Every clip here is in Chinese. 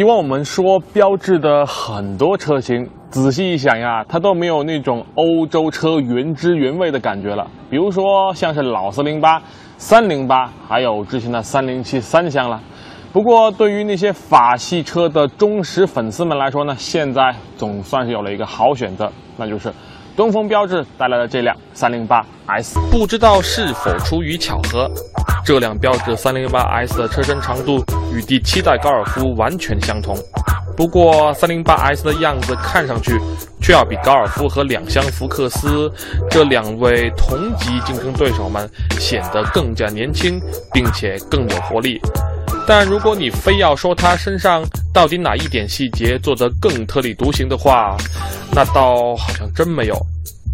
以往我们说标致的很多车型，仔细一想呀，它都没有那种欧洲车原汁原味的感觉了。比如说像是老四零八、三零八，还有之前的三零七三厢了。不过对于那些法系车的忠实粉丝们来说呢，现在总算是有了一个好选择，那就是东风标致带来的这辆三零八 S。不知道是否出于巧合，这辆标致三零八 S 的车身长度与第七代高尔夫完全相同。不过三零八 S 的样子看上去却要比高尔夫和两厢福克斯这两位同级竞争对手们显得更加年轻，并且更有活力。但如果你非要说它身上到底哪一点细节做得更特立独行的话，那倒好像真没有。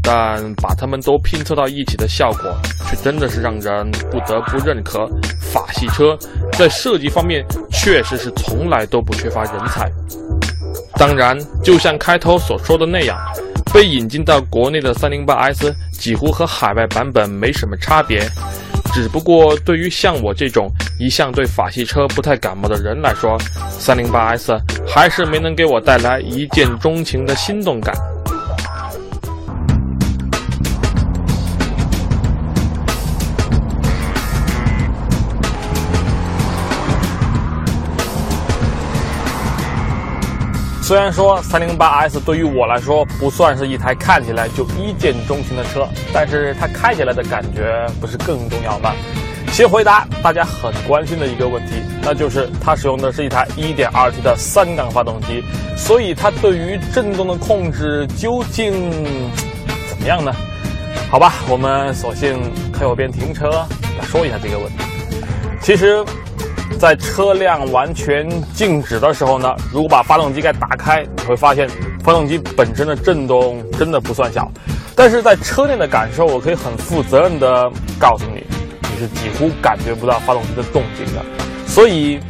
但把它们都拼凑到一起的效果，却真的是让人不得不认可，法系车在设计方面确实是从来都不缺乏人才。当然，就像开头所说的那样，被引进到国内的 308S 几乎和海外版本没什么差别。只不过，对于像我这种一向对法系车不太感冒的人来说，308S 还是没能给我带来一见钟情的心动感。虽然说 308S 对于我来说不算是一台看起来就一见钟情的车，但是它开起来的感觉不是更重要吗？先回答大家很关心的一个问题，那就是它使用的是一台 1.2T 的三缸发动机，所以它对于震动的控制究竟怎么样呢？好吧，我们索性开右边停车来说一下这个问题。其实。在车辆完全静止的时候呢，如果把发动机盖打开，你会发现发动机本身的震动真的不算小。但是在车内的感受，我可以很负责任的告诉你，你是几乎感觉不到发动机的动静的。所以，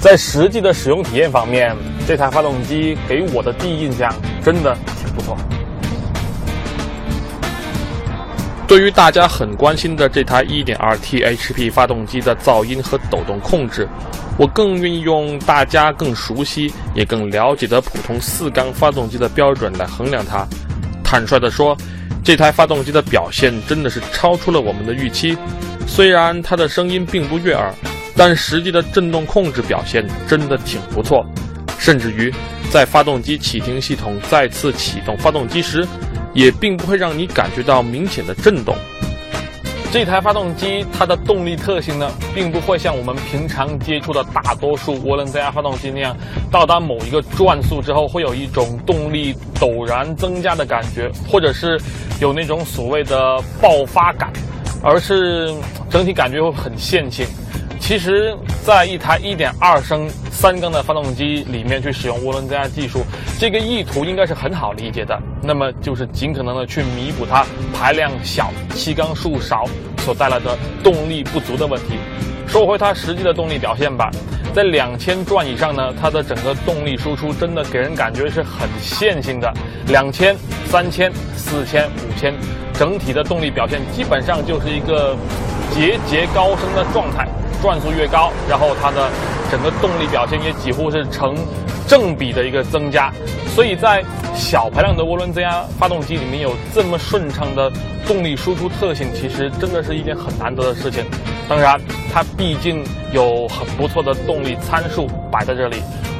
在实际的使用体验方面，这台发动机给我的第一印象真的挺不错。对于大家很关心的这台 1.2T HP 发动机的噪音和抖动控制，我更愿意用大家更熟悉也更了解的普通四缸发动机的标准来衡量它。坦率地说，这台发动机的表现真的是超出了我们的预期。虽然它的声音并不悦耳，但实际的震动控制表现真的挺不错。甚至于，在发动机启停系统再次启动发动机时，也并不会让你感觉到明显的震动。这台发动机它的动力特性呢，并不会像我们平常接触的大多数涡轮增压发动机那样，到达某一个转速之后会有一种动力陡然增加的感觉，或者是有那种所谓的爆发感，而是整体感觉会很线性。其实，在一台1.2升三缸的发动机里面去使用涡轮增压技术，这个意图应该是很好理解的。那么就是尽可能的去弥补它排量小、气缸数少所带来的动力不足的问题。说回它实际的动力表现吧，在两千转以上呢，它的整个动力输出真的给人感觉是很线性的。两千、三千、四千、五千，整体的动力表现基本上就是一个节节高升的状态。转速越高，然后它的整个动力表现也几乎是成正比的一个增加，所以在小排量的涡轮增压发动机里面有这么顺畅的动力输出特性，其实真的是一件很难得的事情。当然，它毕竟有很不错的动力参数摆在这里，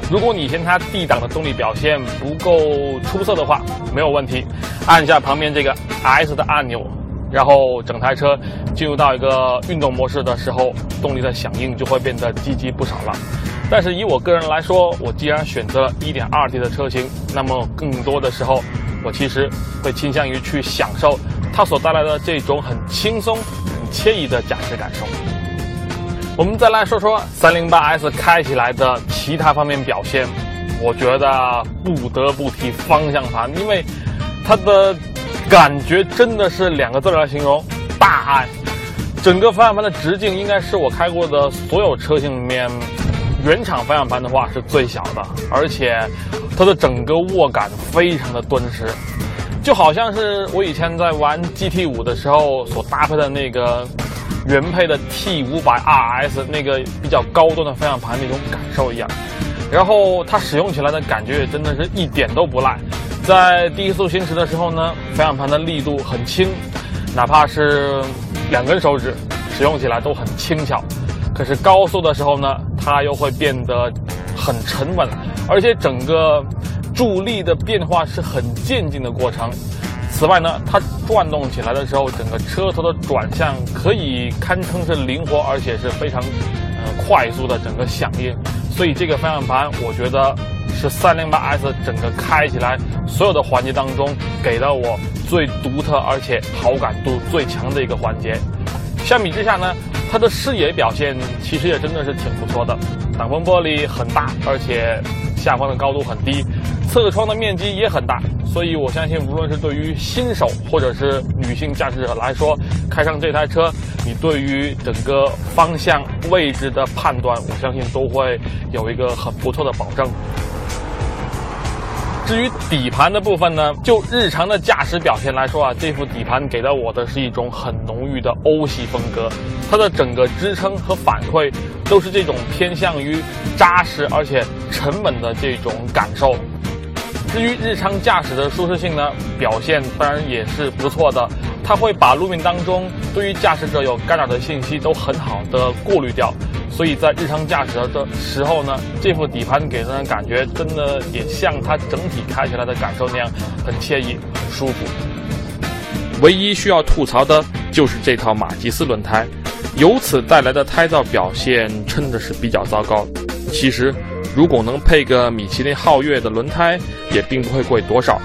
如果你嫌它 D 档的动力表现不够出色的话，没有问题，按下旁边这个 S 的按钮。然后整台车进入到一个运动模式的时候，动力的响应就会变得积极不少了。但是以我个人来说，我既然选择了 1.2T 的车型，那么更多的时候，我其实会倾向于去享受它所带来的这种很轻松、很惬意的驾驶感受。我们再来说说 308S 开起来的其他方面表现，我觉得不得不提方向盘，因为它的。感觉真的是两个字来形容，大爱。整个方向盘的直径应该是我开过的所有车型里面，原厂方向盘的话是最小的，而且它的整个握感非常的敦实，就好像是我以前在玩 GT 五的时候所搭配的那个原配的 T 五百 RS 那个比较高端的方向盘那种感受一样。然后它使用起来的感觉也真的是一点都不赖。在低速行驶的时候呢，方向盘的力度很轻，哪怕是两根手指使用起来都很轻巧。可是高速的时候呢，它又会变得很沉稳，而且整个助力的变化是很渐进的过程。此外呢，它转动起来的时候，整个车头的转向可以堪称是灵活，而且是非常呃快速的整个响应。所以这个方向盘，我觉得是 308S 整个开起来所有的。环节当中给到我最独特而且好感度最强的。一个环节。相比之下呢，它的。视野表现其实也真的。是挺不错的，挡风玻璃很大，而且下方的。高度很低，侧窗的。面积也很大。所以，我相信，无论是对于新手或者是女性驾驶者来说，开上这台车，你对于整个方向位置的。判断，我相信都会有一个很不错的。保证。至于底盘的部分呢，就日常的驾驶表现来说啊，这副底盘给到我的是一种很浓郁的欧系风格，它的整个支撑和反馈都是这种偏向于扎实而且沉稳的这种感受。至于日常驾驶的舒适性呢，表现当然也是不错的。它会把路面当中对于驾驶者有干扰的信息都很好的过滤掉，所以在日常驾驶的时候呢，这副底盘给人的感觉真的也像它整体开起来的感受那样，很惬意、很舒服。唯一需要吐槽的就是这套马吉斯轮胎，由此带来的胎噪表现真的是比较糟糕。其实。如果能配个米其林皓月的轮胎，也并不会贵多少，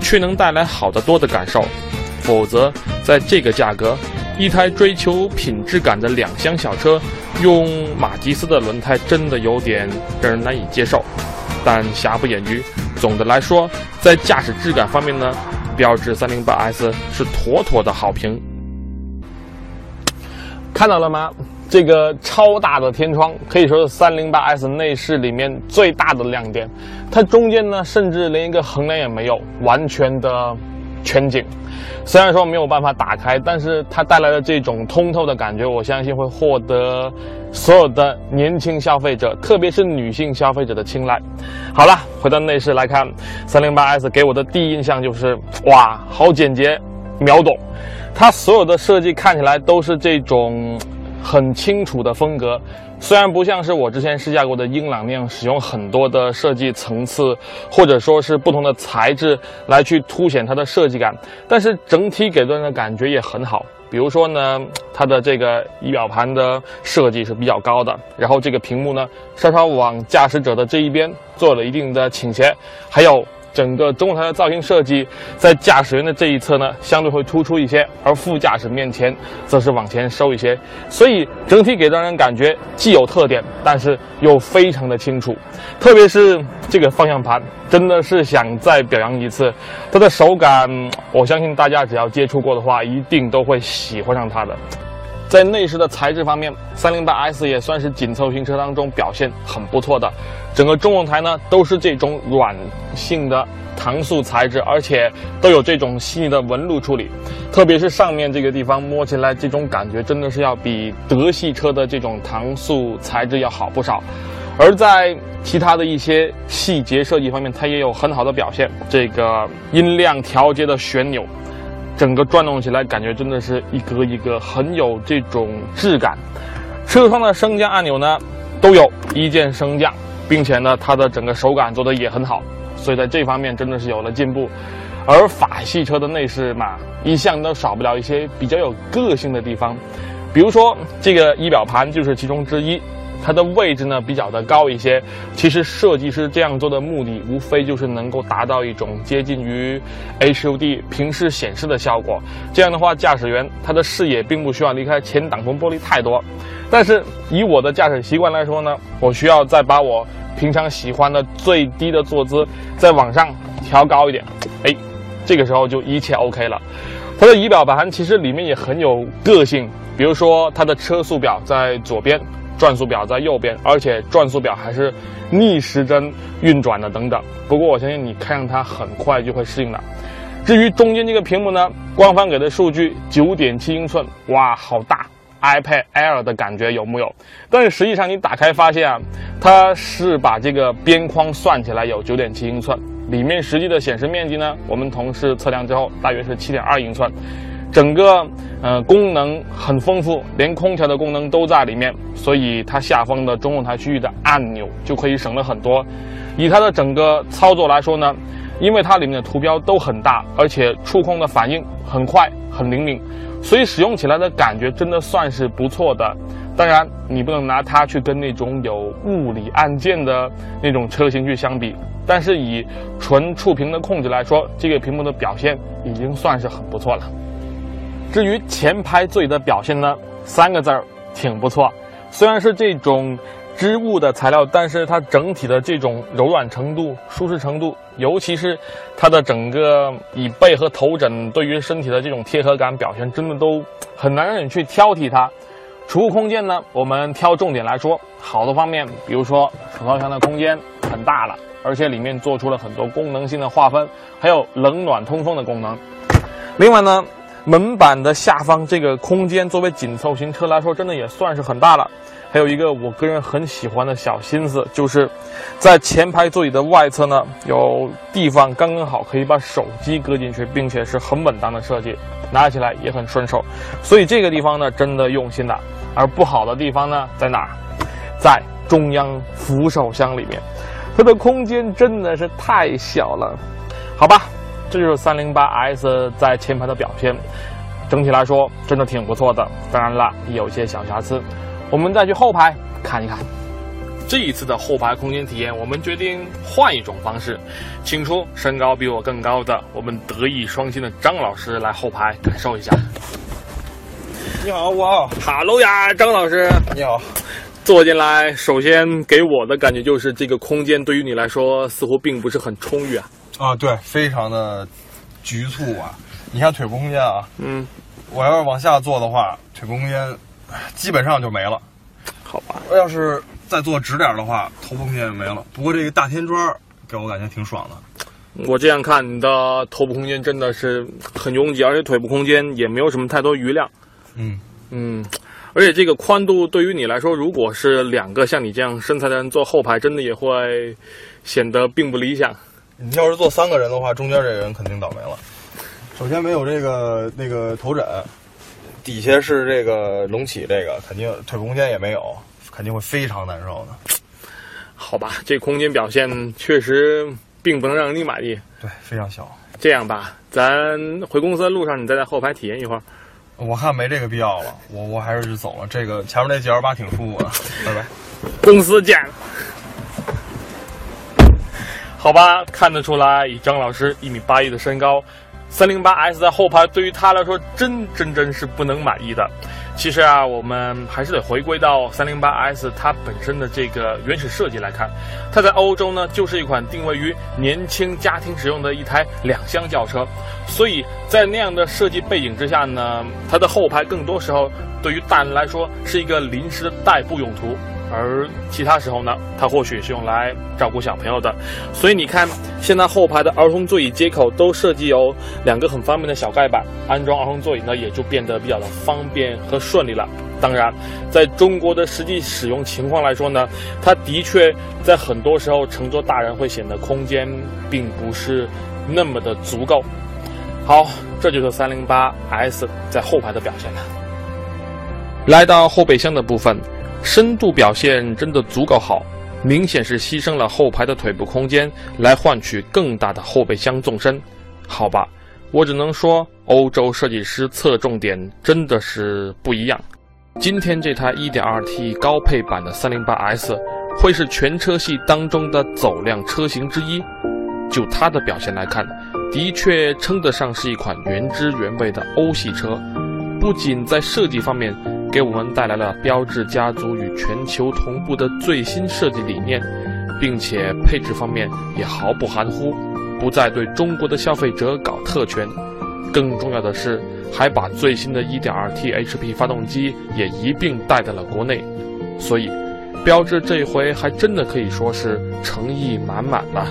却能带来好得多的感受。否则，在这个价格，一台追求品质感的两厢小车，用马吉斯的轮胎真的有点让人难以接受。但瑕不掩瑜，总的来说，在驾驶质感方面呢，标致 308S 是妥妥的好评。看到了吗？这个超大的天窗可以说是三零八 S 内饰里面最大的亮点。它中间呢，甚至连一个横梁也没有，完全的全景。虽然说没有办法打开，但是它带来的这种通透的感觉，我相信会获得所有的年轻消费者，特别是女性消费者的青睐。好了，回到内饰来看，三零八 S 给我的第一印象就是，哇，好简洁，秒懂。它所有的设计看起来都是这种。很清楚的风格，虽然不像是我之前试驾过的英朗那样使用很多的设计层次，或者说是不同的材质来去凸显它的设计感，但是整体给人的感觉也很好。比如说呢，它的这个仪表盘的设计是比较高的，然后这个屏幕呢稍稍往驾驶者的这一边做了一定的倾斜，还有。整个中控台的造型设计，在驾驶员的这一侧呢，相对会突出一些，而副驾驶面前则是往前收一些，所以整体给让人感觉既有特点，但是又非常的清楚。特别是这个方向盘，真的是想再表扬一次，它的手感，我相信大家只要接触过的话，一定都会喜欢上它的。在内饰的材质方面，308S 也算是紧凑型车当中表现很不错的。整个中控台呢都是这种软性的搪塑材质，而且都有这种细腻的纹路处理。特别是上面这个地方摸起来，这种感觉真的是要比德系车的这种搪塑材质要好不少。而在其他的一些细节设计方面，它也有很好的表现。这个音量调节的旋钮。整个转动起来，感觉真的是一个一个很有这种质感。车窗的升降按钮呢，都有一键升降，并且呢，它的整个手感做的也很好，所以在这方面真的是有了进步。而法系车的内饰嘛，一向都少不了一些比较有个性的地方，比如说这个仪表盘就是其中之一。它的位置呢比较的高一些，其实设计师这样做的目的，无非就是能够达到一种接近于 HUD 平视显示的效果。这样的话，驾驶员他的视野并不需要离开前挡风玻璃太多。但是以我的驾驶习惯来说呢，我需要再把我平常喜欢的最低的坐姿再往上调高一点，哎，这个时候就一切 OK 了。它的仪表盘其实里面也很有个性，比如说它的车速表在左边。转速表在右边，而且转速表还是逆时针运转的等等。不过我相信你看上它很快就会适应了。至于中间这个屏幕呢，官方给的数据九点七英寸，哇，好大！iPad Air 的感觉有木有？但是实际上你打开发现啊，它是把这个边框算起来有九点七英寸，里面实际的显示面积呢，我们同事测量之后大约是七点二英寸。整个呃功能很丰富，连空调的功能都在里面，所以它下方的中控台区域的按钮就可以省了很多。以它的整个操作来说呢，因为它里面的图标都很大，而且触控的反应很快很灵敏，所以使用起来的感觉真的算是不错的。当然，你不能拿它去跟那种有物理按键的那种车型去相比，但是以纯触屏的控制来说，这个屏幕的表现已经算是很不错了。至于前排座椅的表现呢，三个字儿挺不错。虽然是这种织物的材料，但是它整体的这种柔软程度、舒适程度，尤其是它的整个椅背和头枕对于身体的这种贴合感表现，真的都很难让你去挑剔它。储物空间呢，我们挑重点来说，好的方面，比如说手套箱的空间很大了，而且里面做出了很多功能性的划分，还有冷暖通风的功能。另外呢。门板的下方这个空间，作为紧凑型车来说，真的也算是很大了。还有一个我个人很喜欢的小心思，就是在前排座椅的外侧呢，有地方刚刚好可以把手机搁进去，并且是很稳当的设计，拿起来也很顺手。所以这个地方呢，真的用心了。而不好的地方呢，在哪？在中央扶手箱里面，它的空间真的是太小了。好吧。这就是三零八 S 在前排的表现，整体来说真的挺不错的。当然了，也有一些小瑕疵。我们再去后排看一看。这一次的后排空间体验，我们决定换一种方式，请出身高比我更高的我们德艺双馨的张老师来后排感受一下。你好，我好。哈喽呀，张老师。你好。坐进来，首先给我的感觉就是这个空间对于你来说似乎并不是很充裕啊。啊，对，非常的局促啊！你看腿部空间啊，嗯，我要是往下坐的话，腿部空间基本上就没了。好吧，我要是再坐直点的话，头部空间也没了。不过这个大天窗给我感觉挺爽的。我这样看，你的头部空间真的是很拥挤，而且腿部空间也没有什么太多余量。嗯嗯，而且这个宽度对于你来说，如果是两个像你这样身材的人坐后排，真的也会显得并不理想。你要是坐三个人的话，中间这个人肯定倒霉了。首先没有这个那个头枕，底下是这个隆起，这个肯定腿部空间也没有，肯定会非常难受的。好吧，这空间表现确实并不能让你满意。对，非常小。这样吧，咱回公司的路上，你再在后排体验一会儿。我看没这个必要了，我我还是就走了。这个前面那 G L 八挺舒服的。拜拜，公司见。好吧，看得出来，以张老师一米八一的身高，三零八 S 在后排对于他来说真真真是不能满意的。其实啊，我们还是得回归到三零八 S 它本身的这个原始设计来看，它在欧洲呢就是一款定位于年轻家庭使用的一台两厢轿车，所以在那样的设计背景之下呢，它的后排更多时候对于大人来说是一个临时的代步用途。而其他时候呢，它或许是用来照顾小朋友的，所以你看，现在后排的儿童座椅接口都设计有两个很方便的小盖板，安装儿童座椅呢也就变得比较的方便和顺利了。当然，在中国的实际使用情况来说呢，它的确在很多时候乘坐大人会显得空间并不是那么的足够。好，这就是三零八 S 在后排的表现了。来到后备箱的部分。深度表现真的足够好，明显是牺牲了后排的腿部空间来换取更大的后备箱纵深。好吧，我只能说欧洲设计师侧重点真的是不一样。今天这台 1.2T 高配版的 308S 会是全车系当中的走量车型之一。就它的表现来看，的确称得上是一款原汁原味的欧系车，不仅在设计方面。给我们带来了标致家族与全球同步的最新设计理念，并且配置方面也毫不含糊，不再对中国的消费者搞特权。更重要的是，还把最新的 1.2T HP 发动机也一并带到了国内。所以，标致这一回还真的可以说是诚意满满了。